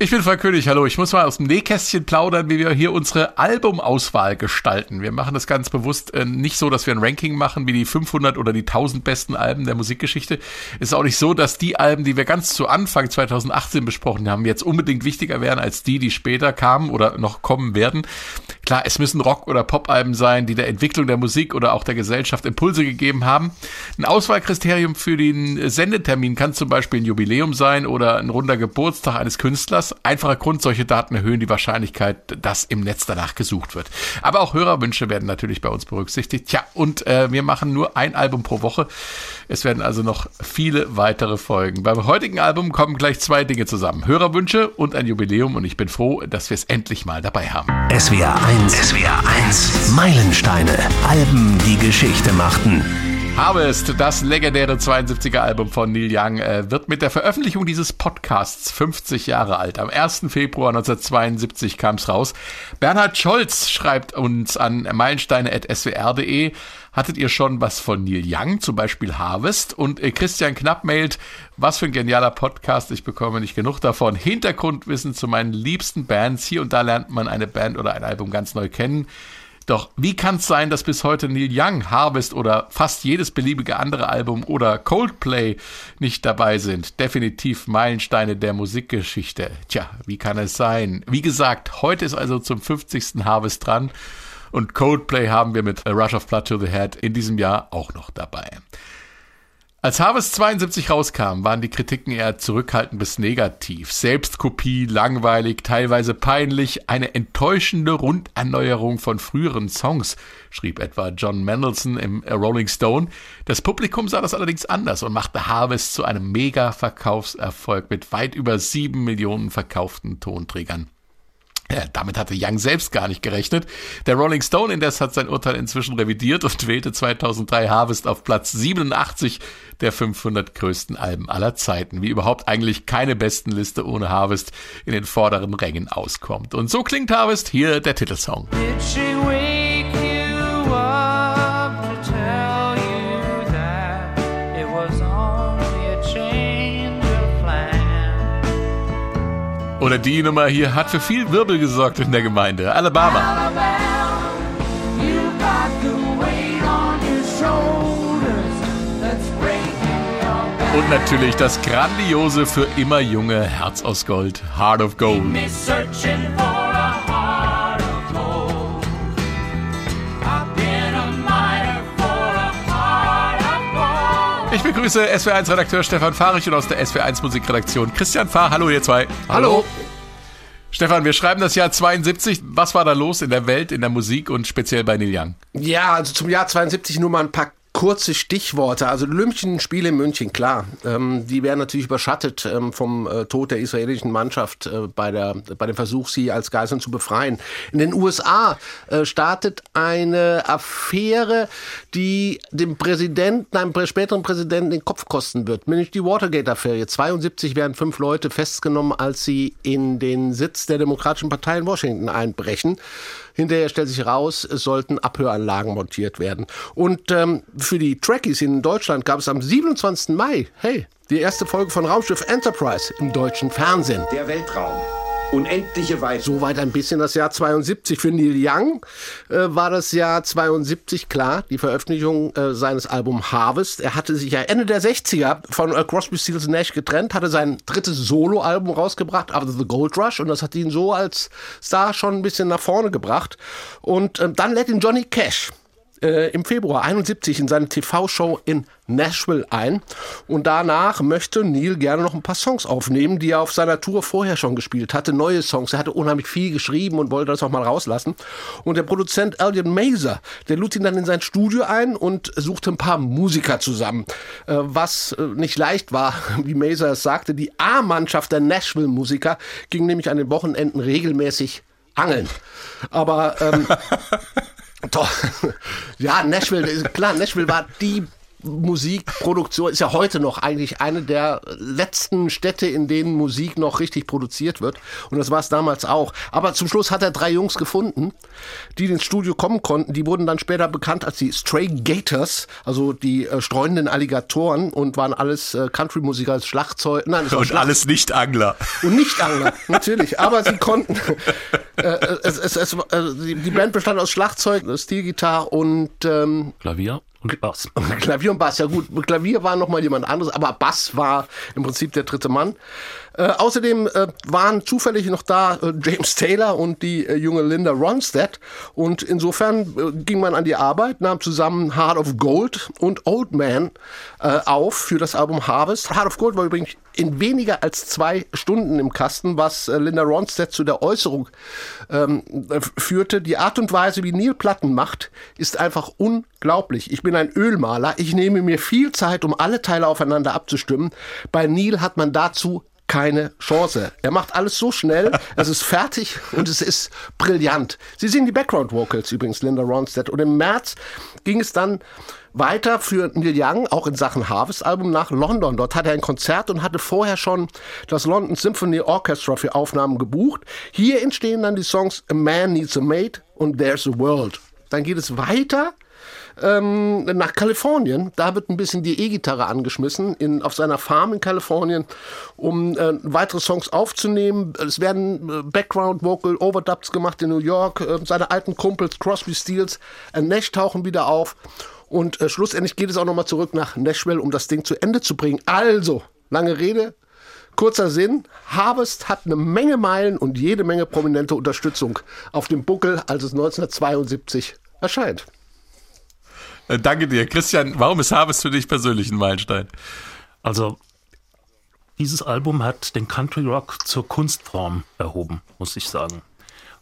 Ich bin Frank König, hallo. Ich muss mal aus dem Nähkästchen plaudern, wie wir hier unsere Albumauswahl gestalten. Wir machen das ganz bewusst äh, nicht so, dass wir ein Ranking machen wie die 500 oder die 1000 besten Alben der Musikgeschichte. Es ist auch nicht so, dass die Alben, die wir ganz zu Anfang 2018 besprochen haben, jetzt unbedingt wichtiger wären als die, die später kamen oder noch kommen werden. Klar, es müssen Rock- oder Pop-Alben sein, die der Entwicklung der Musik oder auch der Gesellschaft Impulse gegeben haben. Ein Auswahlkriterium für den Sendetermin kann zum Beispiel ein Jubiläum sein oder ein runder Geburtstag eines Künstlers. Einfacher Grund, solche Daten erhöhen die Wahrscheinlichkeit, dass im Netz danach gesucht wird. Aber auch Hörerwünsche werden natürlich bei uns berücksichtigt. Tja, und äh, wir machen nur ein Album pro Woche. Es werden also noch viele weitere Folgen. Beim heutigen Album kommen gleich zwei Dinge zusammen. Hörerwünsche und ein Jubiläum und ich bin froh, dass wir es endlich mal dabei haben. SWR 1, SWR 1, Meilensteine, Alben, die Geschichte machten. Harvest, das legendäre 72er Album von Neil Young, äh, wird mit der Veröffentlichung dieses Podcasts 50 Jahre alt. Am 1. Februar 1972 kam es raus. Bernhard Scholz schreibt uns an meilensteine.swr.de. Hattet ihr schon was von Neil Young, zum Beispiel Harvest? Und äh, Christian Knapp mailt, was für ein genialer Podcast, ich bekomme nicht genug davon. Hintergrundwissen zu meinen liebsten Bands. Hier und da lernt man eine Band oder ein Album ganz neu kennen. Doch wie kann es sein, dass bis heute Neil Young, Harvest oder fast jedes beliebige andere Album oder Coldplay nicht dabei sind? Definitiv Meilensteine der Musikgeschichte. Tja, wie kann es sein? Wie gesagt, heute ist also zum 50. Harvest dran und Coldplay haben wir mit A Rush of Blood to the Head in diesem Jahr auch noch dabei. Als Harvest 72 rauskam, waren die Kritiken eher zurückhaltend bis negativ. Selbstkopie, langweilig, teilweise peinlich, eine enttäuschende Runderneuerung von früheren Songs, schrieb etwa John Mendelssohn im Rolling Stone. Das Publikum sah das allerdings anders und machte Harvest zu einem Mega-Verkaufserfolg mit weit über sieben Millionen verkauften Tonträgern. Ja, damit hatte Young selbst gar nicht gerechnet. Der Rolling Stone indes hat sein Urteil inzwischen revidiert und wählte 2003 Harvest auf Platz 87 der 500 größten Alben aller Zeiten. Wie überhaupt eigentlich keine Bestenliste ohne Harvest in den vorderen Rängen auskommt. Und so klingt Harvest hier der Titelsong. Oder die Nummer hier hat für viel Wirbel gesorgt in der Gemeinde. Alabama. Und natürlich das grandiose für immer junge Herz aus Gold, Heart of Gold. Ich begrüße SW1-Redakteur Stefan Fahrich und aus der SW1 Musikredaktion Christian Fahr. Hallo ihr zwei. Hallo. Stefan, wir schreiben das Jahr 72. Was war da los in der Welt, in der Musik und speziell bei Neil Young? Ja, also zum Jahr 72 nur mal ein paar kurze Stichworte. Also Olympische in München, klar. Ähm, die werden natürlich überschattet ähm, vom äh, Tod der israelischen Mannschaft äh, bei, der, bei dem Versuch, sie als Geiseln zu befreien. In den USA äh, startet eine Affäre, die dem Präsidenten, einem späteren Präsidenten den Kopf kosten wird. Nämlich die Watergate-Affäre. 72 werden fünf Leute festgenommen, als sie in den Sitz der Demokratischen Partei in Washington einbrechen. Hinterher stellt sich raus, es sollten Abhöranlagen montiert werden. Und ähm, für die Trekkies in Deutschland gab es am 27. Mai, hey, die erste Folge von Raumschiff Enterprise im deutschen Fernsehen. Der Weltraum unendliche Weite. Soweit ein bisschen das Jahr 72. Für Neil Young äh, war das Jahr 72 klar, die Veröffentlichung äh, seines Albums Harvest. Er hatte sich ja Ende der 60er von äh, Crosby, Stills Nash getrennt, hatte sein drittes Soloalbum rausgebracht, After the Gold Rush, und das hat ihn so als Star schon ein bisschen nach vorne gebracht. Und äh, dann lädt ihn Johnny Cash äh, im Februar 71 in seine TV-Show in Nashville ein. Und danach möchte Neil gerne noch ein paar Songs aufnehmen, die er auf seiner Tour vorher schon gespielt hatte. Neue Songs. Er hatte unheimlich viel geschrieben und wollte das auch mal rauslassen. Und der Produzent Elliot Mazer, der lud ihn dann in sein Studio ein und suchte ein paar Musiker zusammen. Äh, was äh, nicht leicht war, wie Mazer es sagte. Die A-Mannschaft der Nashville-Musiker ging nämlich an den Wochenenden regelmäßig angeln. Aber ähm, Doch. Ja, Nashville, klar, Nashville war die Musikproduktion ist ja heute noch eigentlich eine der letzten Städte, in denen Musik noch richtig produziert wird. Und das war es damals auch. Aber zum Schluss hat er drei Jungs gefunden, die ins Studio kommen konnten. Die wurden dann später bekannt als die Stray Gators, also die äh, streunenden Alligatoren und waren alles äh, Country-Musiker als Schlagzeug. Nein, und Schlag alles Nicht-Angler. Und Nicht-Angler, natürlich. Aber sie konnten. Äh, es, es, es, äh, die Band bestand aus Schlagzeug, Stilgitarre und ähm, Klavier. Und Bass. Klavier und Bass, ja gut. Klavier war nochmal jemand anderes, aber Bass war im Prinzip der dritte Mann. Äh, außerdem äh, waren zufällig noch da äh, James Taylor und die äh, junge Linda Ronstadt. Und insofern äh, ging man an die Arbeit, nahm zusammen Heart of Gold und Old Man äh, auf für das Album Harvest. Heart of Gold war übrigens in weniger als zwei Stunden im Kasten, was Linda Ronstadt zu der Äußerung ähm, führte. Die Art und Weise, wie Neil Platten macht, ist einfach unglaublich. Ich bin ein Ölmaler. Ich nehme mir viel Zeit, um alle Teile aufeinander abzustimmen. Bei Neil hat man dazu keine Chance. Er macht alles so schnell, es ist fertig und es ist brillant. Sie singen die Background Vocals übrigens, Linda Ronstadt. Und im März ging es dann weiter für Neil Young, auch in Sachen Harvest-Album, nach London. Dort hatte er ein Konzert und hatte vorher schon das London Symphony Orchestra für Aufnahmen gebucht. Hier entstehen dann die Songs A Man Needs a Mate und There's a World. Dann geht es weiter ähm, nach Kalifornien. Da wird ein bisschen die E-Gitarre angeschmissen in, auf seiner Farm in Kalifornien, um äh, weitere Songs aufzunehmen. Es werden äh, Background-Vocal Overdubs gemacht in New York. Äh, seine alten Kumpels Crosby, Stills, äh, Nash tauchen wieder auf. Und äh, schlussendlich geht es auch nochmal zurück nach Nashville, um das Ding zu Ende zu bringen. Also, lange Rede, Kurzer Sinn, Harvest hat eine Menge Meilen und jede Menge prominente Unterstützung auf dem Buckel, als es 1972 erscheint. Äh, danke dir. Christian, warum ist Harvest für dich persönlich ein Meilenstein? Also, dieses Album hat den Country Rock zur Kunstform erhoben, muss ich sagen.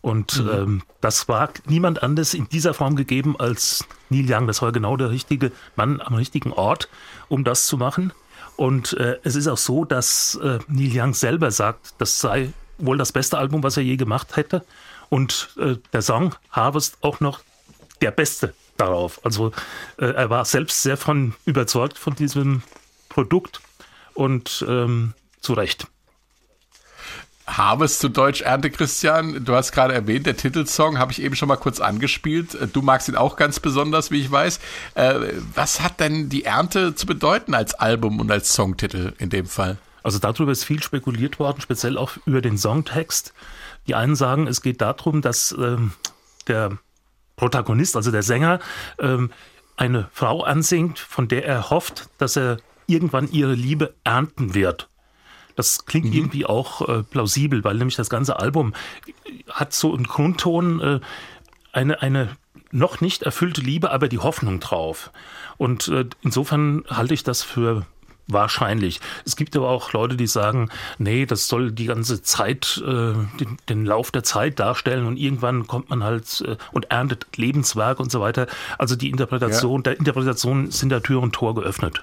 Und mhm. ähm, das war niemand anders in dieser Form gegeben als Neil Young. Das war genau der richtige Mann am richtigen Ort, um das zu machen. Und äh, es ist auch so, dass äh, Neil Young selber sagt, das sei wohl das beste Album, was er je gemacht hätte. Und äh, der Song Harvest auch noch der beste darauf. Also äh, er war selbst sehr von überzeugt von diesem Produkt und ähm, zu Recht. Harvest zu Deutsch Ernte, Christian. Du hast gerade erwähnt, der Titelsong habe ich eben schon mal kurz angespielt. Du magst ihn auch ganz besonders, wie ich weiß. Äh, was hat denn die Ernte zu bedeuten als Album und als Songtitel in dem Fall? Also darüber ist viel spekuliert worden, speziell auch über den Songtext. Die einen sagen, es geht darum, dass ähm, der Protagonist, also der Sänger, ähm, eine Frau ansingt, von der er hofft, dass er irgendwann ihre Liebe ernten wird. Das klingt mhm. irgendwie auch äh, plausibel, weil nämlich das ganze Album hat so einen Grundton, äh, eine, eine noch nicht erfüllte Liebe, aber die Hoffnung drauf. Und äh, insofern halte ich das für Wahrscheinlich. Es gibt aber auch Leute, die sagen, nee, das soll die ganze Zeit, äh, den, den, Lauf der Zeit darstellen und irgendwann kommt man halt äh, und erntet Lebenswerk und so weiter. Also die Interpretation, ja. der Interpretation sind da Tür und Tor geöffnet.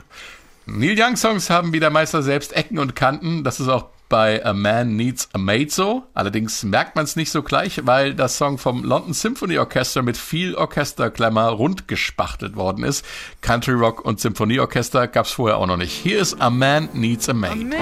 Neil Young Songs haben wie der Meister selbst Ecken und Kanten. Das ist auch bei A Man Needs a Maid so. Allerdings merkt man es nicht so gleich, weil das Song vom London Symphony Orchestra mit viel Orchesterklammer rund gespachtelt worden ist. Country Rock und Symphonieorchester gab es vorher auch noch nicht. Hier ist A Man Needs a Maid.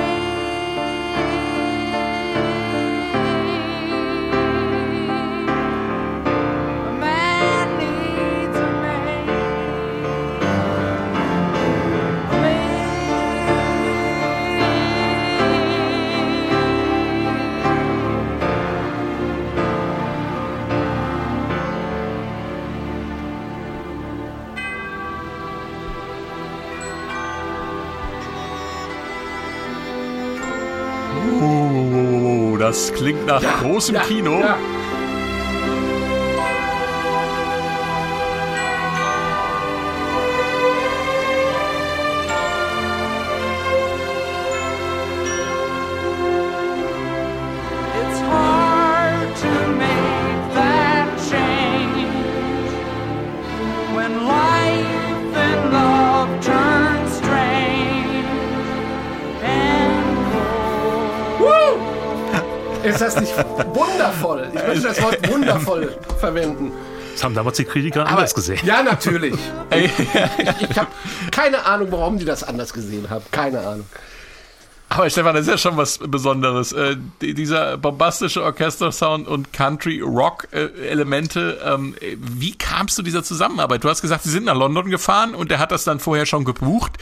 Das klingt nach ja, großem ja, Kino. Ja. Das nicht wundervoll? Ich möchte das Wort wundervoll verwenden. Das haben damals die Kritiker anders gesehen. Ja, natürlich. ich ich habe keine Ahnung, warum die das anders gesehen haben. Keine Ahnung. Aber Stefan, das ist ja schon was Besonderes. Äh, dieser bombastische Orchestersound und Country-Rock-Elemente. Ähm, wie kamst du dieser Zusammenarbeit? Du hast gesagt, sie sind nach London gefahren und der hat das dann vorher schon gebucht.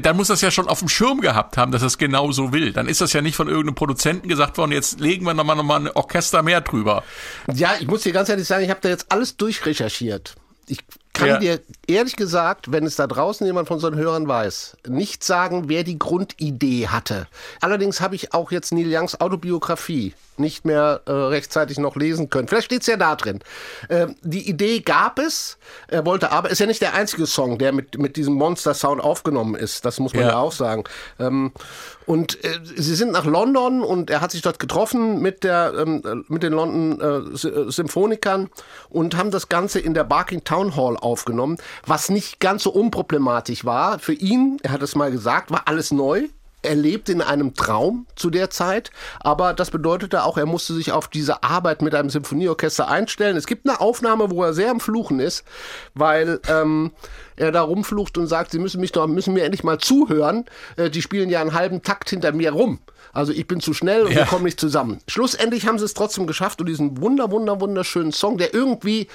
Dann muss das ja schon auf dem Schirm gehabt haben, dass es genau so will. Dann ist das ja nicht von irgendeinem Produzenten gesagt worden, jetzt legen wir nochmal noch mal ein Orchester mehr drüber. Ja, ich muss dir ganz ehrlich sagen, ich habe da jetzt alles durchrecherchiert. Ich kann Ja. dir ehrlich gesagt, wenn es da draußen jemand von unseren Hörern weiß, nicht sagen, wer die Grundidee hatte. Allerdings habe ich auch jetzt Neil Youngs Autobiografie nicht mehr äh, rechtzeitig noch lesen können. Vielleicht steht es ja da drin. Ähm, die Idee gab es. Er wollte aber, ist ja nicht der einzige Song, der mit, mit diesem Monster-Sound aufgenommen ist. Das muss man Ja. ja, auch sagen. Ähm, und äh, sie sind nach London und er hat sich dort getroffen mit der ähm, äh, mit den London äh, äh, Symphonikern und haben das Ganze in der Barking Town Hall aufgenommen, was nicht ganz so unproblematisch war für ihn. Er hat es mal gesagt, war alles neu. Er lebte in einem Traum zu der Zeit, aber das bedeutete auch, er musste sich auf diese Arbeit mit einem Symphonieorchester einstellen. Es gibt eine Aufnahme, wo er sehr am Fluchen ist, weil ähm, er da rumflucht und sagt, Sie müssen mich doch, müssen mir endlich mal zuhören. Äh, die spielen ja einen halben Takt hinter mir rum. Also ich bin zu schnell und Ja. wir kommen nicht zusammen. Schlussendlich haben sie es trotzdem geschafft und diesen wunder, wunder, wunderschönen Song, der irgendwie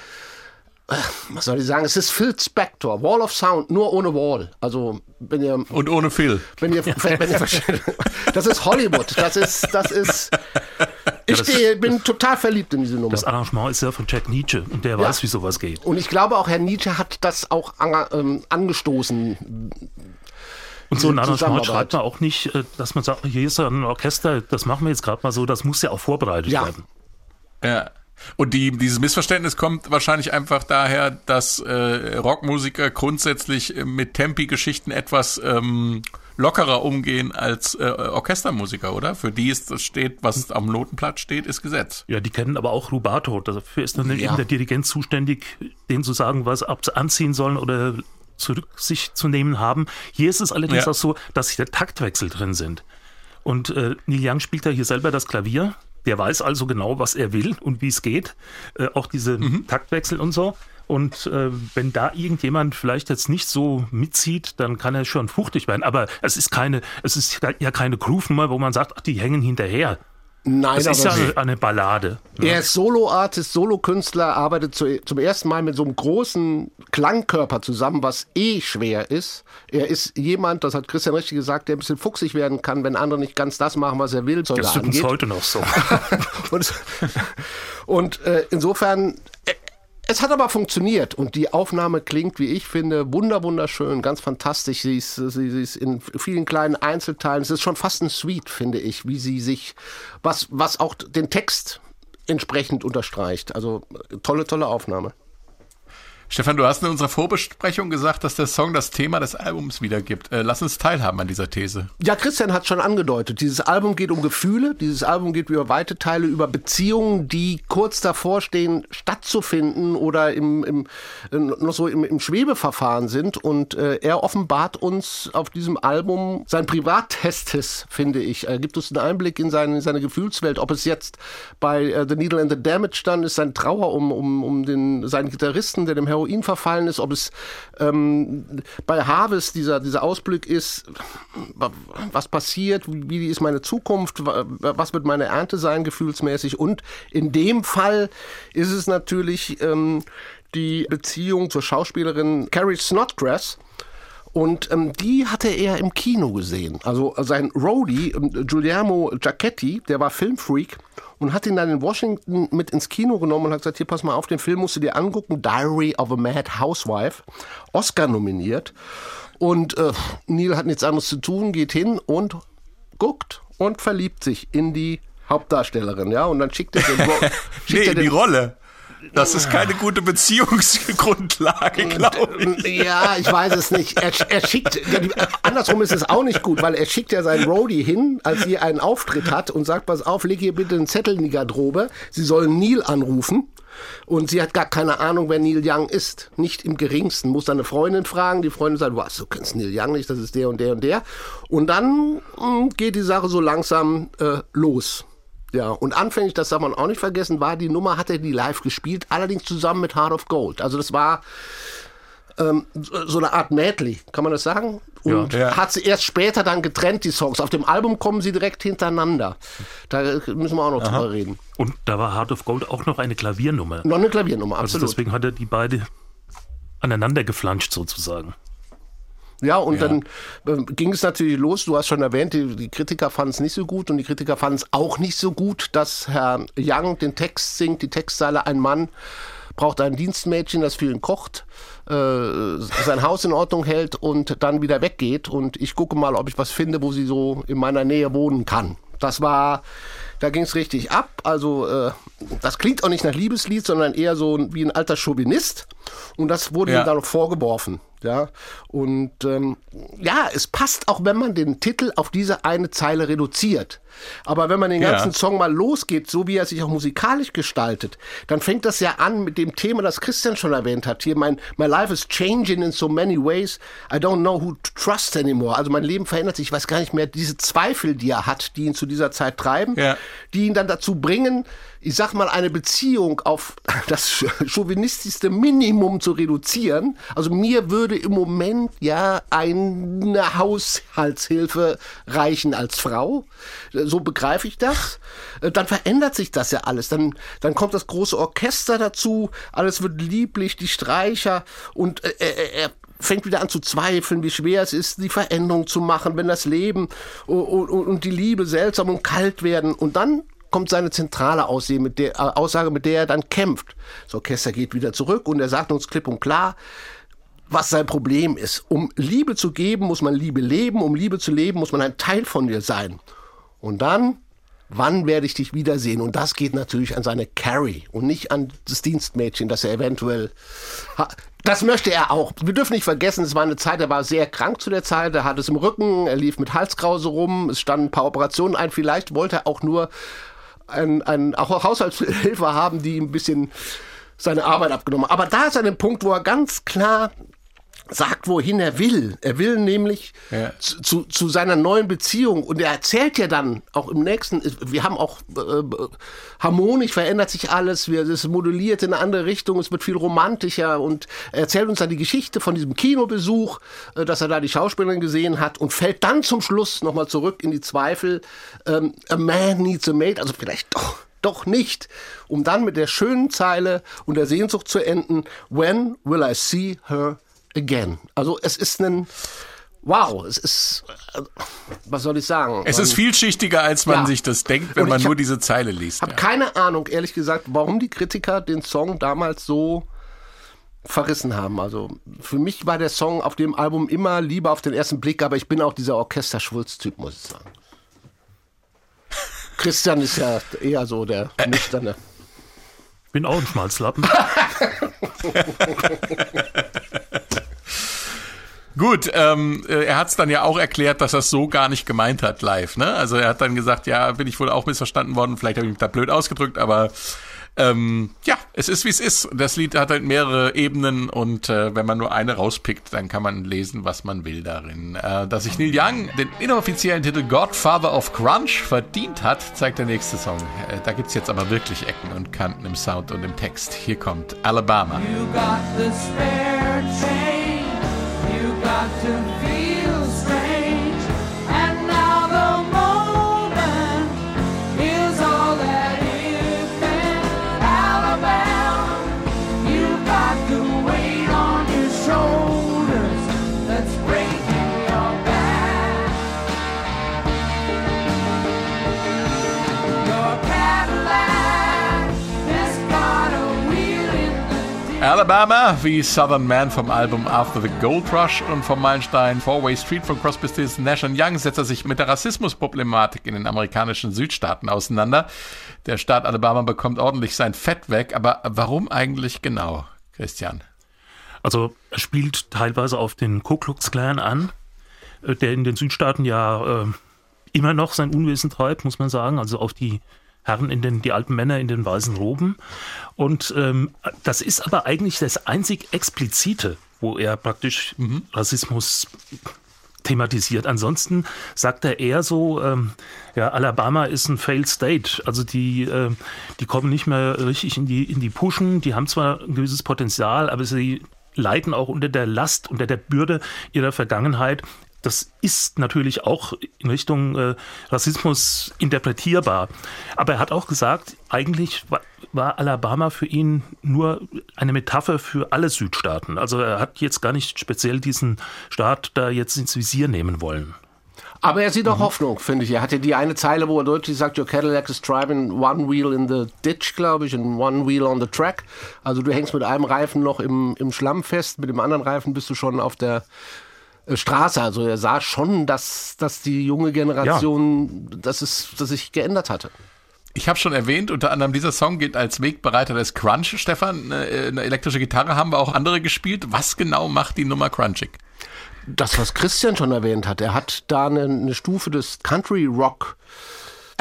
was soll ich sagen? Es ist Phil Spector, Wall of Sound, nur ohne Wall. Also, wenn ihr Und ohne Phil. wenn ihr, wenn ihr versteht. Das ist Hollywood. Das ist, das ist. Ich das- stehe, bin total verliebt in diese Nummer. Das Arrangement ist ja von Jack Nietzsche und der weiß, wie sowas geht. Und ich glaube auch, Herr Nietzsche hat das auch an, ähm, angestoßen. Und so ein Arrangement schreibt man auch nicht, äh, dass man sagt, hier ist ja ein Orchester, das machen wir jetzt gerade mal so, das muss ja auch vorbereitet Ja. werden. Ja. Und die, dieses Missverständnis kommt wahrscheinlich einfach daher, dass äh, Rockmusiker grundsätzlich äh, mit Tempi-Geschichten etwas ähm, lockerer umgehen als äh, Orchestermusiker, oder? Für die ist das steht, was am Notenblatt steht, ist Gesetz. Ja, die kennen aber auch Rubato. Dafür ist dann Ja. eben der Dirigent zuständig, denen zu sagen, was ab anziehen sollen oder zurück sich zu nehmen haben. Hier ist es allerdings Ja. auch so, dass hier Taktwechsel drin sind. Und äh, Neil Young spielt ja hier selber das Klavier. Der weiß also genau, was er will und wie es geht. Äh, auch diese Taktwechsel und so. Und äh, wenn da irgendjemand vielleicht jetzt nicht so mitzieht, dann kann er schon fuchtig werden. Aber es ist keine, es ist ja keine Groove-Nummer, wo man sagt, ach, die hängen hinterher. Nein, Es ist ja eine, eine Ballade. er ist Solo-Artist, Solo-Künstler, arbeitet zu, zum ersten Mal mit so einem großen Klangkörper zusammen, was eh schwer ist. Er ist jemand, das hat Christian richtig gesagt, der ein bisschen fuchsig werden kann, wenn andere nicht ganz das machen, was er will. Das ist übrigens heute noch so. Und, und äh, insofern, es hat aber funktioniert und die Aufnahme klingt, wie ich finde, wunder wunderschön, ganz fantastisch. Sie ist, sie, sie ist in vielen kleinen Einzelteilen. Es ist schon fast ein Suite, finde ich, wie sie sich, was, was auch den Text entsprechend unterstreicht. Also tolle, tolle Aufnahme. Stefan, du hast in unserer Vorbesprechung gesagt, dass der Song das Thema des Albums wiedergibt. Äh, lass uns teilhaben an dieser These. Ja, Christian hat schon angedeutet, dieses Album geht um Gefühle, dieses Album geht über weite Teile über Beziehungen, die kurz davor stehen, stattzufinden oder im, im, im, noch so im, im Schwebeverfahren sind. Und äh, er offenbart uns auf diesem Album sein Privattestes, finde ich. Er gibt uns einen Einblick in seine, in seine Gefühlswelt, ob es jetzt bei äh, The Needle and the Damage dann ist, sein Trauer um, um, um den, seinen Gitarristen, der dem Heroin verfallen ist, ob es ähm, bei Harvest dieser, dieser Ausblick ist, was passiert, wie ist meine Zukunft, wa- was wird meine Ernte sein, gefühlsmäßig. Und in dem Fall ist es natürlich ähm, die Beziehung zur Schauspielerin Carrie Snodgrass. Und ähm, die hatte er im Kino gesehen. Also sein Roadie, ähm, Giuliano Giacchetti, der war Filmfreak und hat ihn dann in Washington mit ins Kino genommen und hat gesagt, hier pass mal auf, den Film musst du dir angucken, Diary of a Mad Housewife, Oscar nominiert. Und äh, Neil hat nichts anderes zu tun, geht hin und guckt und verliebt sich in die Hauptdarstellerin, ja, und dann schickt er den, schickt Nee, er in die den Rolle. Das ist keine gute Beziehungsgrundlage, glaube ich. Ja, ich weiß es nicht. Er, er schickt, andersrum ist es auch nicht gut, weil er schickt ja seinen Roadie hin, als sie einen Auftritt hat und sagt, pass auf, leg ihr bitte einen Zettel in die Garderobe. Sie sollen Neil anrufen. Und sie hat gar keine Ahnung, wer Neil Young ist. Nicht im geringsten. Muss dann eine Freundin fragen. Die Freundin sagt, was, du kennst Neil Young nicht, das ist der und der und der. Und dann mh, geht die Sache so langsam äh, los. Ja, und anfänglich, das darf man auch nicht vergessen, war die Nummer, hat er die live gespielt, allerdings zusammen mit Heart of Gold. Also das war ähm, so eine Art Medley, kann man das sagen? Und Ja. Ja. hat sie erst später dann getrennt, die Songs. Auf dem Album kommen sie direkt hintereinander. Da müssen wir auch noch drüber reden. Und da war Heart of Gold auch noch eine Klaviernummer. Noch eine Klaviernummer, Also absolut. deswegen hat er die beide aneinander geflanscht sozusagen. Ja, und dann ähm, ging es natürlich los. Du hast schon erwähnt, die, die Kritiker fanden es nicht so gut und die Kritiker fanden es auch nicht so gut, dass Herr Young den Text singt, die Textzeile, ein Mann braucht ein Dienstmädchen, das für ihn kocht, äh, sein Haus in Ordnung hält und dann wieder weggeht. Und ich gucke mal, ob ich was finde, wo sie so in meiner Nähe wohnen kann. Das war, da ging es richtig ab. Also äh, das klingt auch nicht nach Liebeslied, sondern eher so wie ein alter Chauvinist. Und das wurde Ja. ihm dann noch vorgeworfen. Ja, und ähm, ja, es passt auch, wenn man den Titel auf diese eine Zeile reduziert. Aber wenn man den Ja. ganzen Song mal losgeht, so wie er sich auch musikalisch gestaltet, dann fängt das ja an mit dem Thema, das Christian schon erwähnt hat. Hier, mein, my life is changing in so many ways. I don't know who to trust anymore. Also mein Leben verändert sich. Ich weiß gar nicht mehr, diese Zweifel, die er hat, die ihn zu dieser Zeit treiben, Ja. die ihn dann dazu bringen, ich sag mal, eine Beziehung auf das chauvinistischste Minimum zu reduzieren. Also mir würde im Moment ja eine Haushaltshilfe reichen als Frau. So begreife ich das. Dann verändert sich das ja alles. Dann, dann kommt das große Orchester dazu. Alles wird lieblich, die Streicher und äh, er, er fängt wieder an zu zweifeln, wie schwer es ist, die Veränderung zu machen, wenn das Leben und, und, und die Liebe seltsam und kalt werden. Und dann kommt seine zentrale Aussage mit, der, äh, Aussage, mit der er dann kämpft. Das Orchester geht wieder zurück und er sagt uns klipp und klar, was sein Problem ist. Um Liebe zu geben, muss man Liebe leben. Um Liebe zu leben, muss man ein Teil von dir sein. Und dann, wann werde ich dich wiedersehen? Und das geht natürlich an seine Carrie und nicht an das Dienstmädchen, das er eventuell. Das möchte er auch. Wir dürfen nicht vergessen, es war eine Zeit, er war sehr krank zu der Zeit, er hat es im Rücken, er lief mit Halskrause rum, es standen ein paar Operationen ein. Vielleicht wollte er auch nur ein, ein, auch Haushaltshilfe haben, die ihm ein bisschen seine Arbeit abgenommen. Aber da ist er an dem Punkt, wo er ganz klar sagt, wohin er will. Er will nämlich Ja. zu, zu, seiner neuen Beziehung. Und er erzählt ja dann auch im nächsten, wir haben auch äh, harmonisch verändert sich alles, wir, es modelliert in eine andere Richtung, es wird viel romantischer und er erzählt uns dann die Geschichte von diesem Kinobesuch, äh, dass er da die Schauspielerin gesehen hat und fällt dann zum Schluss nochmal zurück in die Zweifel, ähm, a man needs a mate, also vielleicht doch doch nicht, um dann mit der schönen Zeile und der Sehnsucht zu enden, when will I see her again? Also es ist ein, wow, es ist, äh, was soll ich sagen? Es ist vielschichtiger, als man Ja. sich das denkt, wenn man ich nur hab- diese Zeile liest. Ich habe Ja. keine Ahnung, ehrlich gesagt, warum die Kritiker den Song damals so verrissen haben. Also für mich war der Song auf dem Album immer lieber auf den ersten Blick, aber ich bin auch dieser Orchesterschwulz-Typ, muss ich sagen. Christian ist ja eher so der nüchterne. Bin auch ein Schmalzlappen. Gut, ähm, äh, er hat es dann ja auch erklärt, dass er es so gar nicht gemeint hat live. Ne? Also er hat dann gesagt, ja, bin ich wohl auch missverstanden worden. Vielleicht habe ich mich da blöd ausgedrückt, aber ähm, ja, es ist wie es ist. Das Lied hat halt mehrere Ebenen und äh, wenn man nur eine rauspickt, dann kann man lesen, was man will darin. Äh, dass sich Neil Young den inoffiziellen Titel Godfather of Grunge verdient hat, zeigt der nächste Song. Äh, da gibt's jetzt aber wirklich Ecken und Kanten im Sound und im Text. Hier kommt Alabama. Alabama, wie Southern Man vom Album After the Gold Rush und vom Meilenstein Four-Way Street von Crosby, Stills Nash Young setzt er sich mit der Rassismusproblematik in den amerikanischen Südstaaten auseinander. Der Staat Alabama bekommt ordentlich sein Fett weg, aber warum eigentlich genau, Christian? Also er spielt teilweise auf den Ku Klux Klan an, äh, der in den Südstaaten ja äh, immer noch sein Unwesen treibt, muss man sagen. Also auf die Herren in den, die alten Männer in den weißen Roben. Und ähm, das ist aber eigentlich das einzig explizite, wo er praktisch Rassismus thematisiert. Ansonsten sagt er eher so, ähm, ja, Alabama ist ein failed state. Also die, äh, die kommen nicht mehr richtig in die, in die Pushen. Die haben zwar ein gewisses Potenzial, aber sie leiden auch unter der Last, unter der Bürde ihrer Vergangenheit. Das ist natürlich auch in Richtung äh, Rassismus interpretierbar. Aber er hat auch gesagt, eigentlich war, war Alabama für ihn nur eine Metapher für alle Südstaaten. Also er hat jetzt gar nicht speziell diesen Staat da jetzt ins Visier nehmen wollen. Aber er sieht auch Hoffnung, finde ich. Er hatte die eine Zeile, wo er deutlich sagt, Your Cadillac is driving one wheel in the ditch, glaube ich, and one wheel on the track. Also du hängst mit einem Reifen noch im, im Schlamm fest, mit dem anderen Reifen bist du schon auf der Straße. Also er sah schon, dass, dass die junge Generation, dass es dass sich geändert hatte. Ich habe schon erwähnt, unter anderem dieser Song gilt als Wegbereiter des Crunch. Stefan, äh, eine elektrische Gitarre haben wir auch andere gespielt. Was genau macht die Nummer crunchig? Das, was Christian schon erwähnt hat, er hat da eine, eine Stufe des Country Rock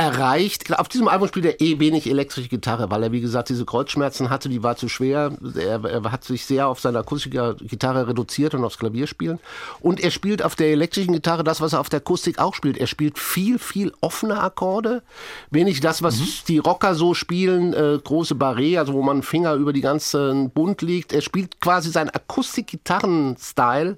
erreicht. Auf diesem Album spielt er eh wenig elektrische Gitarre, weil er, wie gesagt, diese Kreuzschmerzen hatte, die war zu schwer. Er, er hat sich sehr auf seine Akustikgitarre reduziert und aufs Klavier spielen. Und er spielt auf der elektrischen Gitarre das, was er auf der Akustik auch spielt. Er spielt viel, viel offene Akkorde. Wenig das, was die Rocker so spielen, äh, große Barré, also wo man Finger über die ganzen Bund liegt. Er spielt quasi seinen Akustik-Gitarren-Style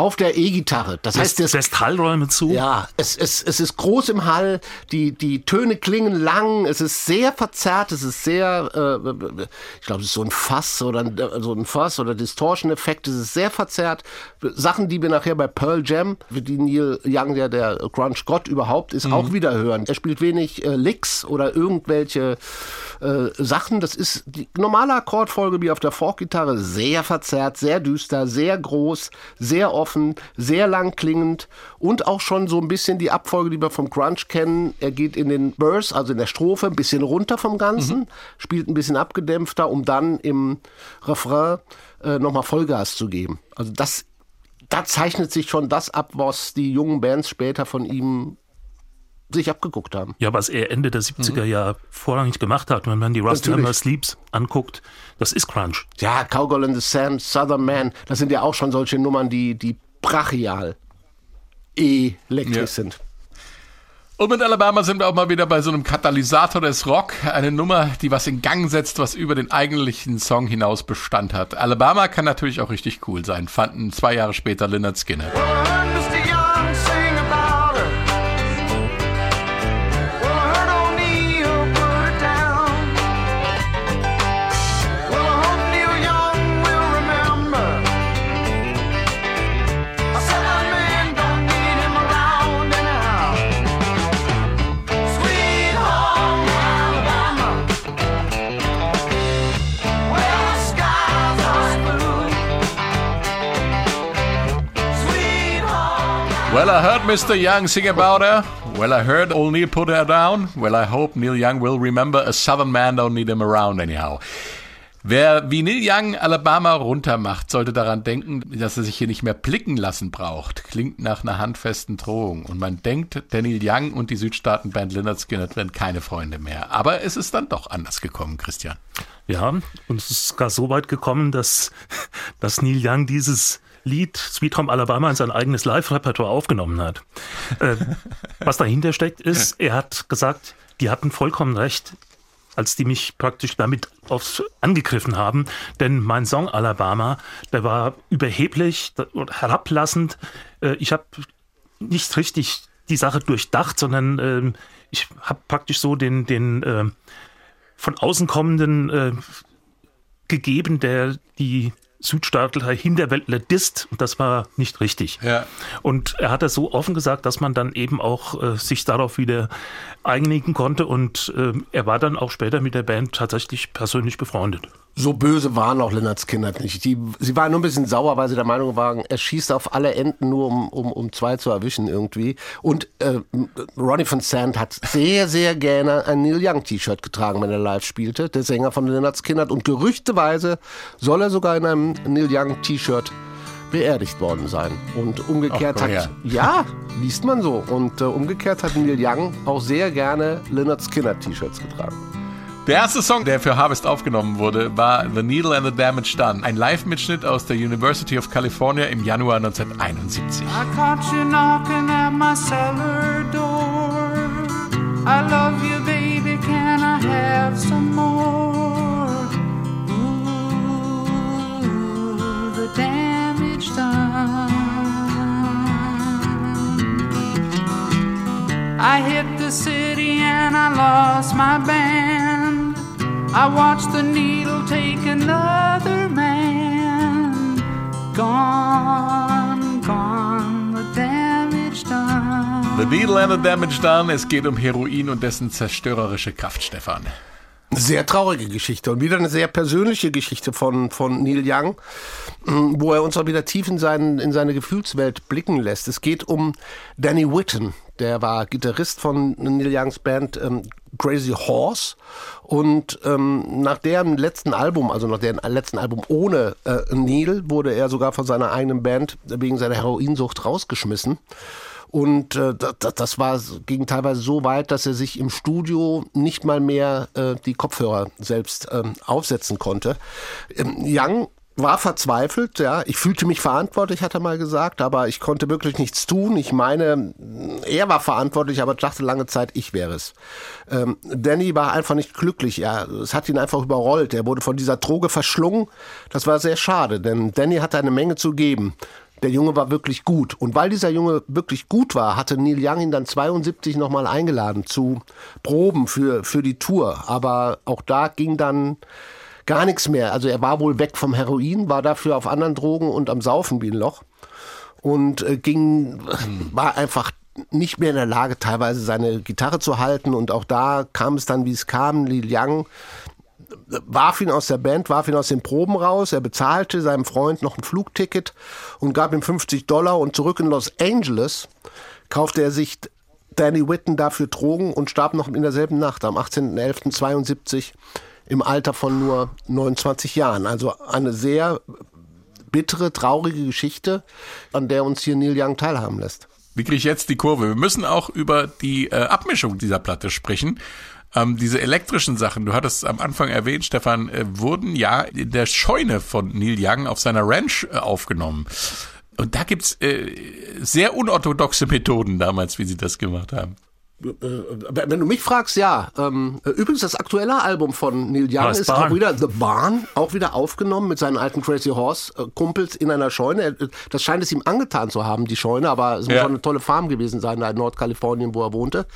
auf der E-Gitarre. Das heißt, das lässt Hallräume zu. ja, es, es, es ist groß im Hall, die, die Töne klingen lang, es ist sehr verzerrt, es ist sehr, äh, ich glaube, es ist so ein Fass oder ein, so ein Fass oder Distortion-Effekt, es ist sehr verzerrt. Sachen, die wir nachher bei Pearl Jam, die Neil Young, der der Grunge-Gott überhaupt ist, auch wieder hören. Er spielt wenig äh, Licks oder irgendwelche äh, Sachen. Das ist die normale Akkordfolge wie auf der Forkgitarre, sehr verzerrt, sehr düster, sehr groß, sehr offen, sehr lang klingend und auch schon so ein bisschen die Abfolge, die wir vom Grunge kennen. Er geht in den Verse, also in der Strophe, ein bisschen runter vom Ganzen, spielt ein bisschen abgedämpfter, um dann im Refrain äh, nochmal Vollgas zu geben. Also das, da zeichnet sich schon das ab, was die jungen Bands später von ihm sich abgeguckt haben. Ja, was er Ende der 70er Jahre vorrangig gemacht hat, wenn man die Rusty. Hammer Sleeps anguckt, das ist Crunch. Ja, Cowgirl in the Sand, Southern Man, das sind ja auch schon solche Nummern, die, die brachial elektrisch Ja. sind. Und mit Alabama sind wir auch mal wieder bei so einem Katalysator des Rock. Eine Nummer, die was in Gang setzt, was über den eigentlichen Song hinaus Bestand hat. Alabama kann natürlich auch richtig cool sein, fanden zwei Jahre später Lynyrd Skynyrd. Well, I heard Mr. Young sing about her. Well, I heard old Neil put her down. Well, I hope Neil Young will remember a Southern man don't need him around anyhow. Wer wie Neil Young Alabama runtermacht, sollte daran denken, dass er sich hier nicht mehr blicken lassen braucht. Klingt nach einer handfesten Drohung. Und man denkt, der Neil Young und die Südstaatenband Lynyrd Skynyrd werden keine Freunde mehr. Aber es ist dann doch anders gekommen, Christian. Ja, und es ist sogar so weit gekommen, dass, dass Neil Young dieses Lied Sweet Home Alabama in sein eigenes Live-Repertoire aufgenommen hat. Äh, was dahinter steckt, ist, er hat gesagt, die hatten vollkommen recht, als die mich praktisch damit aufs angegriffen haben. Denn mein Song Alabama, der war überheblich und herablassend. Äh, ich habe nicht richtig die Sache durchdacht, sondern ähm, ich habe praktisch so den, den äh, von außen kommenden äh, gegeben, der die Südstaatler Hinterwäldler disst. Und das war nicht richtig. Ja. Und er hat das so offen gesagt, dass man dann eben auch äh, sich darauf wieder einigen konnte. Und ähm, er war dann auch später mit der Band tatsächlich persönlich befreundet. So böse waren auch Lennart Skynyrd nicht. Die, sie waren nur ein bisschen sauer, weil sie der Meinung waren, er schießt auf alle Enden nur, um, um, um zwei zu erwischen irgendwie. Und äh, Ronnie von Sant hat sehr, sehr gerne ein Neil Young T-Shirt getragen, wenn er live spielte, der Sänger von Lennart Skynyrd. Und gerüchteweise soll er sogar in einem Neil Young T-Shirt beerdigt worden sein. Und umgekehrt Ach, hat, ja, liest man so. Und äh, umgekehrt hat Neil Young auch sehr gerne Lennart Skynyrd T-Shirts getragen. Der erste Song, der für Harvest aufgenommen wurde, war The Needle and the Damage Done, ein Live-Mitschnitt aus der University of California im Januar 1971. I caught you knocking at my cellar door. I love you, baby. Can I have some more? The damage done. I hit the city and I lost my band. I watched the needle take another man. Gone, gone, the damage done. The Needle and the Damage Done, es geht um Heroin und dessen zerstörerische Kraft, Stefan. Sehr traurige Geschichte und wieder eine sehr persönliche Geschichte von, von Neil Young, mh, wo er uns auch wieder tief in, seinen, in seine Gefühlswelt blicken lässt. Es geht um Danny Whitten, der war Gitarrist von Neil Youngs Band ähm, Crazy Horse und ähm, nach deren letzten Album, also nach deren letzten Album ohne äh, Neil, wurde er sogar von seiner eigenen Band wegen seiner Heroinsucht rausgeschmissen. Und äh, das, das war, ging teilweise so weit, dass er sich im Studio nicht mal mehr äh, die Kopfhörer selbst ähm, aufsetzen konnte. Ähm, Young war verzweifelt, ja. Ich fühlte mich verantwortlich, hat er mal gesagt, aber ich konnte wirklich nichts tun. Ich meine, er war verantwortlich, aber dachte lange Zeit, ich wäre es. Ähm, Danny war einfach nicht glücklich. Er, es hat ihn einfach überrollt. Er wurde von dieser Droge verschlungen. Das war sehr schade, denn Danny hatte eine Menge zu geben. Der Junge war wirklich gut. Und weil dieser Junge wirklich gut war, hatte Neil Young ihn dann 72 nochmal eingeladen zu Proben für, für die Tour. Aber auch da ging dann gar nichts mehr. Also er war wohl weg vom Heroin, war dafür auf anderen Drogen und am Saufen wie ein Loch. Und äh, ging, war einfach nicht mehr in der Lage, teilweise seine Gitarre zu halten. Und auch da kam es dann, wie es kam. Neil Young warf ihn aus der Band, warf ihn aus den Proben raus. Er bezahlte seinem Freund noch ein Flugticket und gab ihm 50 Dollar. Und zurück in Los Angeles kaufte er sich Danny Whitten dafür Drogen und starb noch in derselben Nacht, am 18.11.72, im Alter von nur 29 Jahren. Also eine sehr bittere, traurige Geschichte, an der uns hier Neil Young teilhaben lässt. Wie kriege ich jetzt die Kurve? Wir müssen auch über die äh, Abmischung dieser Platte sprechen. Ähm, diese elektrischen Sachen, du hattest am Anfang erwähnt, Stefan, äh, wurden ja in der Scheune von Neil Young auf seiner Ranch äh, aufgenommen. Und da gibt's äh, sehr unorthodoxe Methoden damals, wie sie das gemacht haben. Äh, Wenn du mich fragst, ja. Ähm, übrigens, das aktuelle Album von Neil Young ist Barn. auch wieder The Barn, auch wieder aufgenommen mit seinen alten Crazy Horse äh, Kumpels in einer Scheune. Das scheint es ihm angetan zu haben, die Scheune, aber es muss Ja. auch eine tolle Farm gewesen sein, da in Nordkalifornien, wo er wohnte.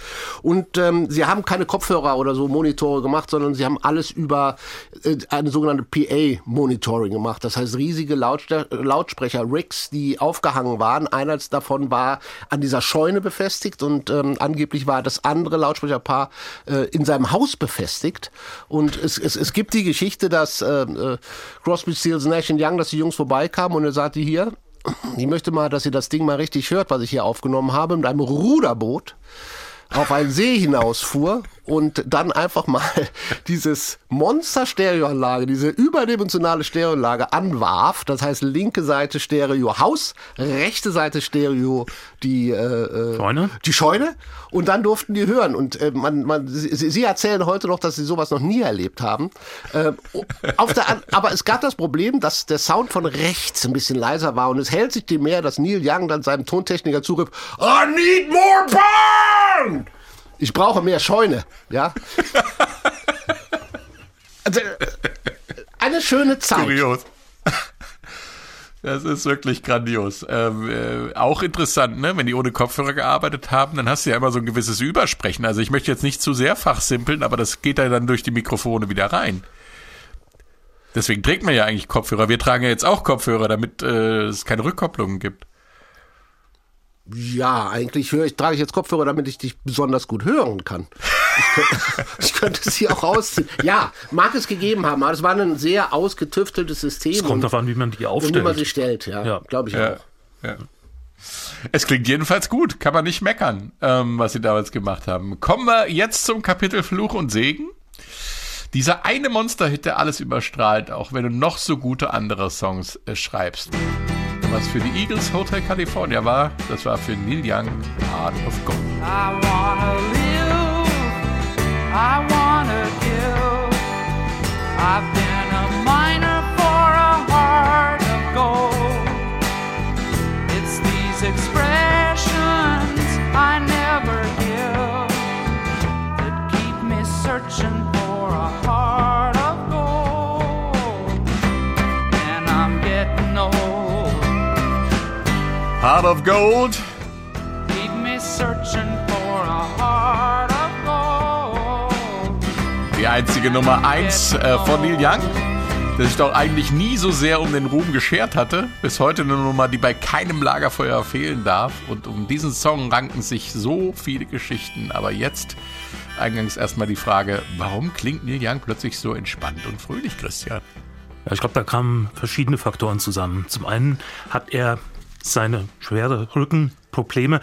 Und ähm, sie haben keine Kopfhörer oder so Monitore gemacht, sondern sie haben alles über äh, eine sogenannte PA-Monitoring gemacht. Das heißt riesige Lautster Lautsprecher-Rigs, die aufgehangen waren. Einer davon war an dieser Scheune befestigt und ähm, angeblich war das andere Lautsprecherpaar äh, in seinem Haus befestigt. Und es, es, es gibt die Geschichte, dass äh, äh, Crosby, Stills, Nash Young, dass die Jungs vorbeikamen und er sagte hier, ich möchte mal, dass ihr das Ding mal richtig hört, was ich hier aufgenommen habe, mit einem Ruderboot auf einen See hinausfuhr und dann einfach mal dieses Monster-Stereoanlage, diese überdimensionale Stereoanlage anwarf. Das heißt, linke Seite Stereo Haus, rechte Seite Stereo die, äh, äh, Scheune? die Scheune. Und dann durften die hören. Und äh, man, man, sie, sie erzählen heute noch, dass sie sowas noch nie erlebt haben. Äh, auf der, aber es gab das Problem, dass der Sound von rechts ein bisschen leiser war. Und es hält sich dem mehr, dass Neil Young dann seinem Tontechniker zurief, I need more burn! Ich brauche mehr Scheune, ja. Also, äh, eine schöne Zeit. Kurios. Das ist wirklich grandios. Ähm, äh, auch interessant, ne? Wenn die ohne Kopfhörer gearbeitet haben, dann hast du ja immer so ein gewisses Übersprechen. Also ich möchte jetzt nicht zu sehr fachsimpeln, aber das geht ja dann durch die Mikrofone wieder rein. Deswegen trägt man ja eigentlich Kopfhörer. Wir tragen ja jetzt auch Kopfhörer, damit äh, es keine Rückkopplungen gibt. Ja, eigentlich höre ich, trage ich jetzt Kopfhörer, damit ich dich besonders gut hören kann. Ich könnte, ich könnte sie auch ausziehen. Ja, mag es gegeben haben, aber es war ein sehr ausgetüfteltes System. Es kommt und, darauf an, wie man die und wie man sie aufstellt. stellt, ja, Ja. glaube ich Ja, auch. ja. Es klingt jedenfalls gut, kann man nicht meckern, ähm, was sie damals gemacht haben. Kommen wir jetzt zum Kapitel Fluch und Segen. Dieser eine Monsterhit, der alles überstrahlt, auch wenn du noch so gute andere Songs äh, schreibst. Was für die Eagles Hotel California war, das war für Neil Young Heart of Gold. I wanna give. I've been a miner for a heart of gold. It's these expressions I never give that keep me searching for a heart of gold. And I'm getting old. Heart of gold. Keep me searching for a heart. Die einzige Nummer 1 äh, von Neil Young, der sich doch eigentlich nie so sehr um den Ruhm geschert hatte. Bis heute eine Nummer, die bei keinem Lagerfeuer fehlen darf. Und um diesen Song ranken sich so viele Geschichten. Aber jetzt eingangs erstmal die Frage, warum klingt Neil Young plötzlich so entspannt und fröhlich, Christian? Ja, ich glaube, da kamen verschiedene Faktoren zusammen. Zum einen hat er seine schwere Rückenprobleme.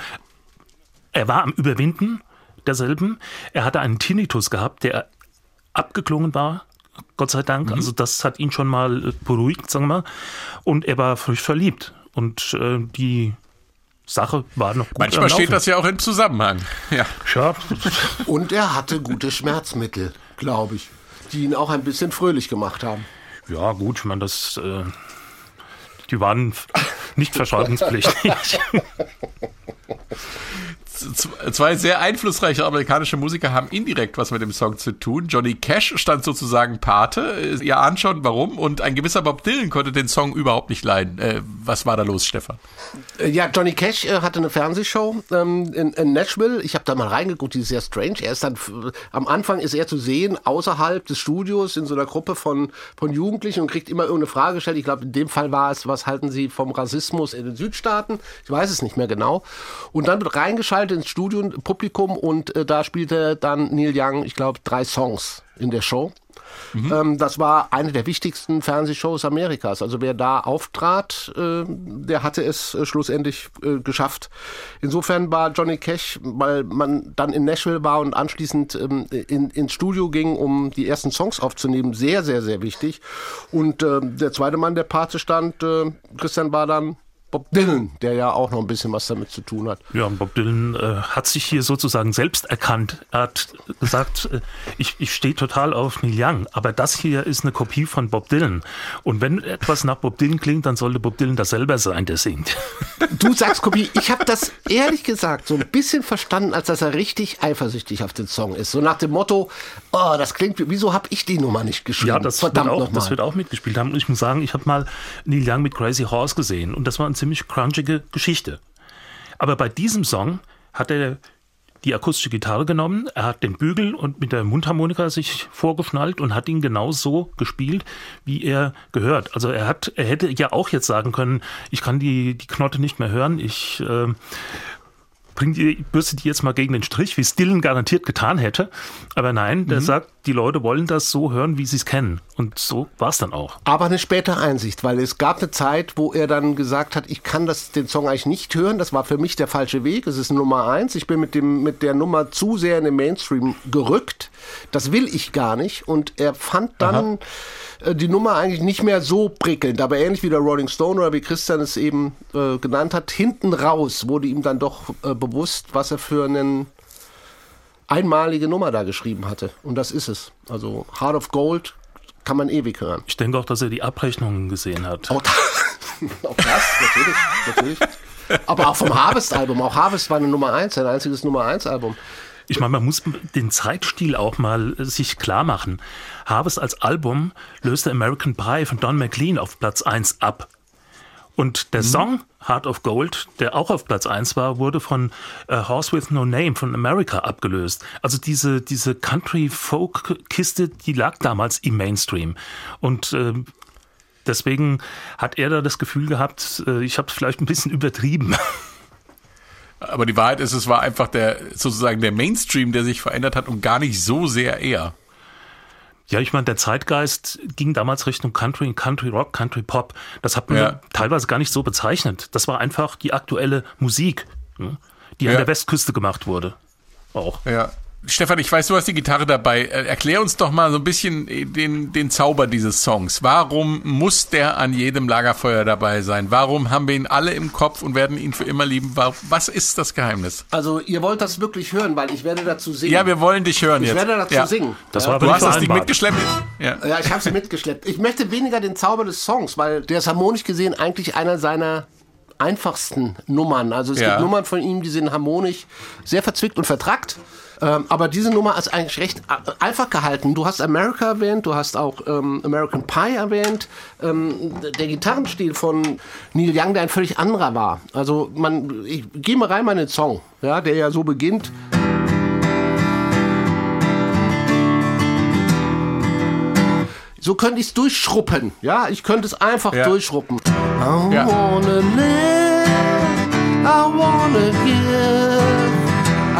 Er war am Überwinden derselben. Er hatte einen Tinnitus gehabt, der abgeklungen war. Gott sei Dank. Also das hat ihn schon mal äh, beruhigt, sagen wir mal. Und er war frisch verliebt. Und äh, die Sache war noch gut Manchmal steht das ja auch im Zusammenhang. Ja. Ja, Und er hatte gute Schmerzmittel, glaube ich, die ihn auch ein bisschen fröhlich gemacht haben. ja gut, ich meine, das... Äh, die waren nicht verschreibungspflichtig. Zwei sehr einflussreiche amerikanische Musiker haben indirekt was mit dem Song zu tun. Johnny Cash stand sozusagen Pate. Ihr ahnt schon warum. Und ein gewisser Bob Dylan konnte den Song überhaupt nicht leiden. Äh, was war da los, Stefan? Äh, Ja, Johnny Cash äh, hatte eine Fernsehshow ähm, in, in Nashville. Ich habe da mal reingeguckt, die ist sehr strange. Er ist dann am Anfang ist er zu sehen außerhalb des Studios in so einer Gruppe von von Jugendlichen und kriegt immer irgendeine Frage gestellt. Ich glaube, in dem Fall war es, was halten Sie vom Rassismus in den Südstaaten? Ich weiß es nicht mehr genau. Und dann wird reingeschaltet ins Studio, Publikum und äh, da spielte dann Neil Young, ich glaube, drei Songs in der Show. Ähm, das war eine der wichtigsten Fernsehshows Amerikas. Also wer da auftrat, äh, der hatte es äh, schlussendlich äh, geschafft. Insofern war Johnny Cash, weil man dann in Nashville war und anschließend ähm, in, ins Studio ging, um die ersten Songs aufzunehmen, sehr, sehr, sehr wichtig. Und äh, der zweite Mann, der Pate stand, äh, Christian, war dann Bob Dylan, der ja auch noch ein bisschen was damit zu tun hat. Ja, Bob Dylan äh, hat sich hier sozusagen selbst erkannt. Er hat gesagt, äh, ich, ich stehe total auf Neil Young, aber das hier ist eine Kopie von Bob Dylan. Und wenn etwas nach Bob Dylan klingt, dann sollte Bob Dylan das selber sein, der singt. Du sagst Kopie, ich habe das ehrlich gesagt so ein bisschen verstanden, als dass er richtig eifersüchtig auf den Song ist. So nach dem Motto, oh, das klingt, wie- wieso habe ich die Nummer nicht geschrieben? Ja, das, wird Verdammt auch, nochmal. das wird auch mitgespielt haben. Und ich muss sagen, ich habe mal Neil Young mit Crazy Horse gesehen und das war eine ziemlich crunchige Geschichte. Aber bei diesem Song hat er die akustische Gitarre genommen, er hat den Bügel und mit der Mundharmonika sich vorgeschnallt und hat ihn genau so gespielt, wie er gehört. Also er hat, er hätte ja auch jetzt sagen können, ich kann die, die Knotte nicht mehr hören, ich äh, bring die, bürste die jetzt mal gegen den Strich, wie es Dylan garantiert getan hätte. Aber nein, der sagt, die Leute wollen das so hören, wie sie es kennen. Und so war es dann auch. Aber eine spätere Einsicht, weil es gab eine Zeit, wo er dann gesagt hat, ich kann das, den Song eigentlich nicht hören. Das war für mich der falsche Weg. Es ist Nummer eins. Ich bin mit, dem, mit der Nummer zu sehr in den Mainstream gerückt. Das will ich gar nicht. Und er fand dann äh, die Nummer eigentlich nicht mehr so prickelnd. Aber ähnlich wie der Rolling Stone oder wie Christian es eben äh, genannt hat, hinten raus wurde ihm dann doch äh, bewusst, was er für einen einmalige Nummer da geschrieben hatte. Und das ist es. Also Heart of Gold kann man ewig hören. Ich denke auch, dass er die Abrechnungen gesehen hat. Auch, da, auch das, natürlich, natürlich. Aber auch vom Harvest-Album. Auch Harvest war eine Nummer 1, ein einziges Nummer 1-Album. Ich meine, man muss den Zeitstil auch mal sich klar machen. Harvest als Album löste American Pie von Don McLean auf Platz 1 ab. Und der Song Heart of Gold, der auch auf Platz 1 war, wurde von äh, Horse with No Name von America abgelöst. Also diese, diese Country-Folk-Kiste, die lag damals im Mainstream. Und äh, deswegen hat er da das Gefühl gehabt, äh, ich habe es vielleicht ein bisschen übertrieben. Aber die Wahrheit ist, es war einfach der sozusagen der Mainstream, der sich verändert hat und gar nicht so sehr er. Ja, ich meine, der Zeitgeist ging damals Richtung Country, Country Rock, Country Pop. Das hat man Ja. teilweise gar nicht so bezeichnet. Das war einfach die aktuelle Musik, ne, die an Ja. der Westküste gemacht wurde. Auch. Ja. Stefan, ich weiß, du hast die Gitarre dabei. Äh, Erklär uns doch mal so ein bisschen den, den Zauber dieses Songs. Warum muss der an jedem Lagerfeuer dabei sein? Warum haben wir ihn alle im Kopf und werden ihn für immer lieben? Wa- Was ist das Geheimnis? Also ihr wollt das wirklich hören, weil ich werde dazu singen. Ja, wir wollen dich hören ich jetzt. werde dazu ja. singen. Das ja. war aber Du hast das Ding mitgeschleppt? Ja. Ja, ich habe sie mitgeschleppt. Ich möchte weniger den Zauber des Songs, weil der ist harmonisch gesehen eigentlich einer seiner einfachsten Nummern. Also es Ja. gibt Nummern von ihm, die sind harmonisch sehr verzwickt und vertrackt. Ähm, aber diese Nummer ist eigentlich recht a- einfach gehalten. Du hast America erwähnt, du hast auch ähm, American Pie erwähnt. Ähm, der Gitarrenstil von Neil Young, der ein völlig anderer war. Also man, ich gehe mal rein mal in den Song, ja, der ja so beginnt. So könnte ich es durchschruppen. Ja, ich könnte es einfach Ja. durchschruppen. I Ja. wanna live, I wanna give.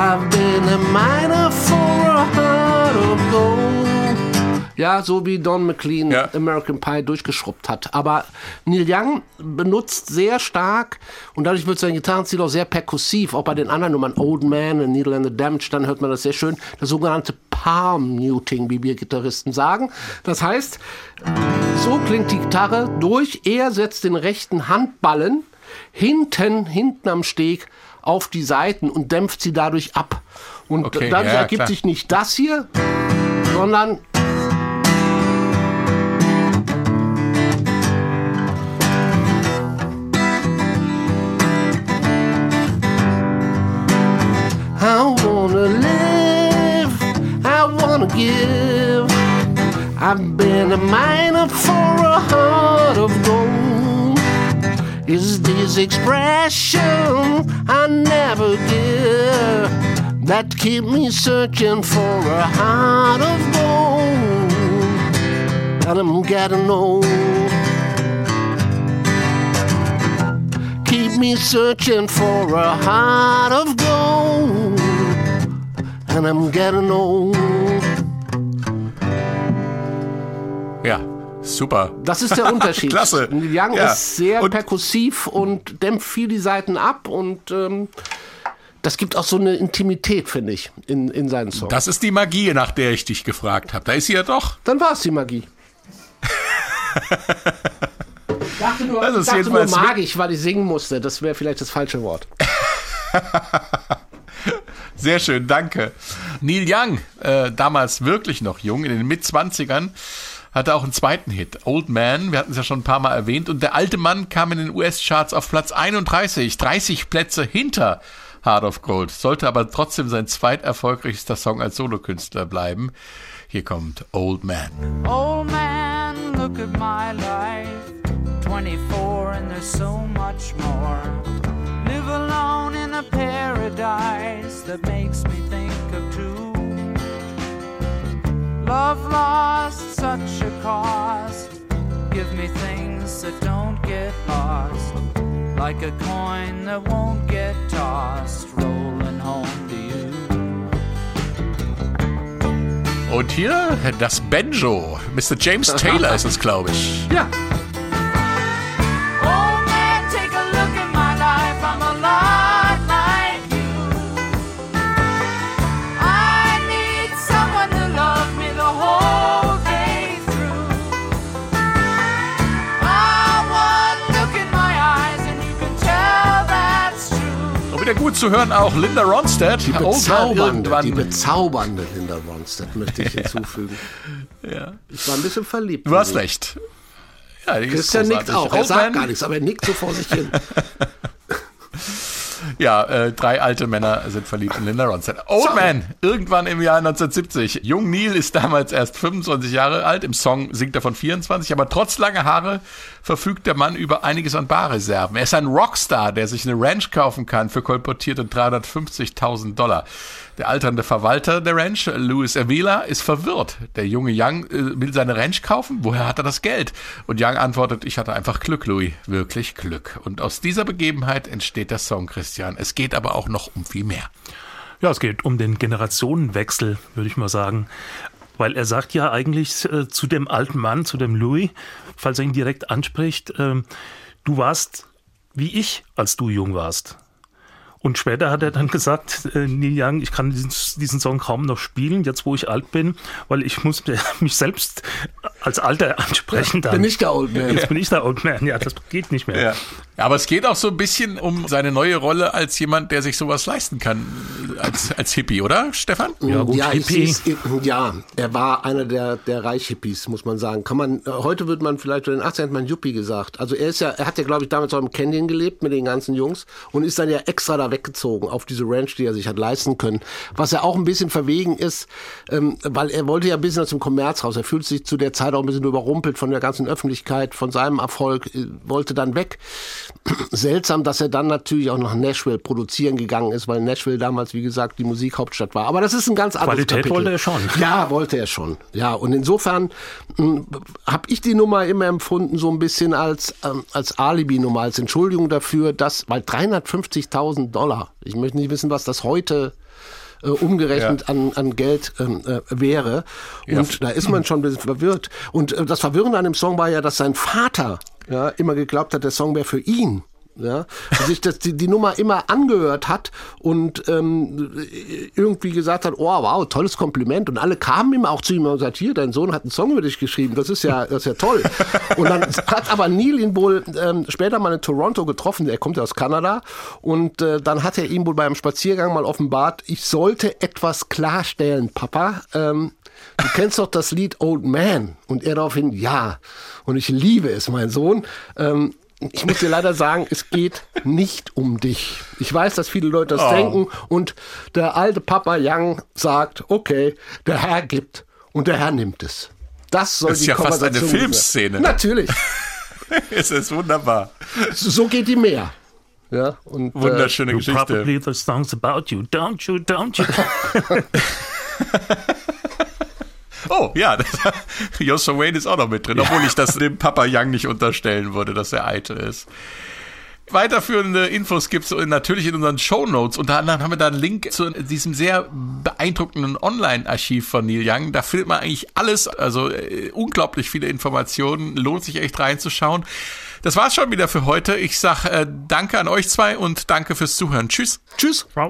I've been a miner for a heart of gold. Ja, so wie Don McLean Ja. American Pie durchgeschrubbt hat. Aber Neil Young benutzt sehr stark und dadurch wird sein Gitarrenstil auch sehr perkussiv. Auch bei den anderen Nummern, Old Man und Needle and the Damage, dann hört man das sehr schön. Das sogenannte Palm Muting, wie wir Gitarristen sagen. Das heißt, so klingt die Gitarre durch. Er setzt den rechten Handballen hinten, hinten am Steg auf die Seiten und dämpft sie dadurch ab. Und Okay, dadurch ja, ergibt klar. sich nicht das hier, sondern I wanna live, I wanna give. I've been a miner for a heart of gold. Is this expression I never give that keep me searching for a heart of gold? And I'm getting old. Keep me searching for a heart of gold. And I'm getting old. Super. Das ist der Unterschied. Klasse. Neil Young Ja. ist sehr Und- perkussiv und dämpft viel die Seiten ab und ähm, das gibt auch so eine Intimität, finde ich, in, in seinen Songs. Das ist die Magie, nach der ich dich gefragt habe. Da ist sie ja doch. Dann war es die Magie. Ich dachte nur, Das ist ich dachte nur magisch, weil ich singen musste. Das wäre vielleicht das falsche Wort. Sehr schön, danke. Neil Young, äh, damals wirklich noch jung, in den Mitzwanzigern, hatte auch einen zweiten Hit, Old Man, wir hatten es ja schon ein paar Mal erwähnt, und der alte Mann kam in den US-Charts auf Platz 31, 30 Plätze hinter Heart of Gold, sollte aber trotzdem sein zweiterfolgreichster Song als Solokünstler bleiben. Hier kommt Old Man. Old man, look at my life. 24 and there's so much more. Live alone in a paradise that makes me think of two. Love lost, such a cost. Give me things that don't get lost. Like a coin that won't get tossed. Rolling home to you. Und hier das Banjo. Mr. James Taylor ist es, glaube ich. Ja, wieder gut zu hören auch Linda Ronstadt. die bezaubernde, die bezaubernde Linda Ronstadt möchte ich hinzufügen. Ja. Ich war ein bisschen verliebt. Du hast recht. Ja, Christian nickt auch. Er sagt gar nichts, aber er nickt so vor sich hin. Ja, äh, drei alte Männer sind verliebt in Linda Ronstadt. Old Man, irgendwann im Jahr 1970. Jung Neil ist damals erst 25 Jahre alt. Im Song singt er von 24, aber trotz langer Haare verfügt der Mann über einiges an Barreserven. Er ist ein Rockstar, der sich eine Ranch kaufen kann für kolportierte 350.000 Dollar. Der alternde Verwalter der Ranch, Louis Avila, ist verwirrt. Der junge Young äh, will seine Ranch kaufen. Woher hat er das Geld? Und Young antwortet, ich hatte einfach Glück, Louis. Wirklich Glück. Und aus dieser Begebenheit entsteht der Song, Christian. Es geht aber auch noch um viel mehr. Ja, es geht um den Generationenwechsel, würde ich mal sagen. Weil er sagt ja eigentlich äh, zu dem alten Mann, zu dem Louis, falls er ihn direkt anspricht, ähm, du warst wie ich, als du jung warst. Und später hat er dann gesagt, äh, Neil Young, ich kann diesen, diesen Song kaum noch spielen, jetzt wo ich alt bin, weil ich muss mich selbst als Alter ansprechen. Dann. Bin ich der Old Man. Jetzt bin ich der Old Man, ja, das geht nicht mehr. Ja. Aber es geht auch so ein bisschen um seine neue Rolle als jemand, der sich sowas leisten kann, als, als Hippie, oder, Stefan? Ja, gut, ja, Hippie. ist, ja, er war einer der, der Reichhippies, muss man sagen. Kann man, heute würde man vielleicht, in den 80ern hat man Yuppie gesagt. Also er ist ja, er hat ja, glaube ich, damals auch im Canyon gelebt mit den ganzen Jungs und ist dann ja extra da weggezogen auf diese Ranch, die er sich hat leisten können. Was ja auch ein bisschen verwegen ist, ähm, weil er wollte ja ein bisschen aus dem Kommerz raus. Er fühlt sich zu der Zeit auch ein bisschen überrumpelt von der ganzen Öffentlichkeit, von seinem Erfolg, äh, wollte dann weg. Seltsam, dass er dann natürlich auch nach Nashville produzieren gegangen ist, weil Nashville damals, wie gesagt, die Musikhauptstadt war. Aber das ist ein ganz anderes Qualität Kapitel. wollte er schon. Ja, wollte er schon. Ja, und insofern habe ich die Nummer immer empfunden so ein bisschen als ähm, als Alibi-Nummer, als Entschuldigung dafür, dass weil 350.000 Dollar. Ich möchte nicht wissen, was das heute äh, umgerechnet an, an Geld ähm, äh, wäre. Und da ist man schon ein bisschen verwirrt. Und äh, das Verwirrende an dem Song war ja, dass sein Vater ja, immer geglaubt hat, der Song wäre für ihn. Ja, sich das, die, die Nummer immer angehört hat und ähm, irgendwie gesagt hat, oh wow, tolles Kompliment. Und alle kamen ihm auch zu ihm und gesagt, hier, dein Sohn hat einen Song über dich geschrieben, das ist ja, das ist ja toll. Und dann hat aber Neil ihn wohl ähm, später mal in Toronto getroffen, er kommt ja aus Kanada, und äh, dann hat er ihm wohl beim Spaziergang mal offenbart, ich sollte etwas klarstellen, Papa. Ähm, Du kennst doch das Lied Old Man. Und er daraufhin, ja. Und ich liebe es, mein Sohn. Ähm, ich muss dir leider sagen, es geht nicht um dich. Ich weiß, dass viele Leute das Oh. denken. Und der alte Papa Young sagt, okay, der Herr gibt und der Herr nimmt es. Das soll Das ist die ja fast eine Filmszene. sein. Natürlich. Es ist wunderbar. So geht die mehr. Ja, und, äh, Wunderschöne Geschichte. Probably the songs about you, don't you, don't you? Oh, ja, Joshua Wayne ist auch noch mit drin, obwohl ich das dem Papa Young nicht unterstellen würde, dass er eitel ist. Weiterführende Infos gibt's natürlich in unseren Shownotes. Unter anderem haben wir da einen Link zu diesem sehr beeindruckenden Online-Archiv von Neil Young. Da findet man eigentlich alles, also äh, unglaublich viele Informationen. Lohnt sich echt reinzuschauen. Das war's schon wieder für heute. Ich sag äh, danke an euch zwei und danke fürs Zuhören. Tschüss. Tschüss. Ciao.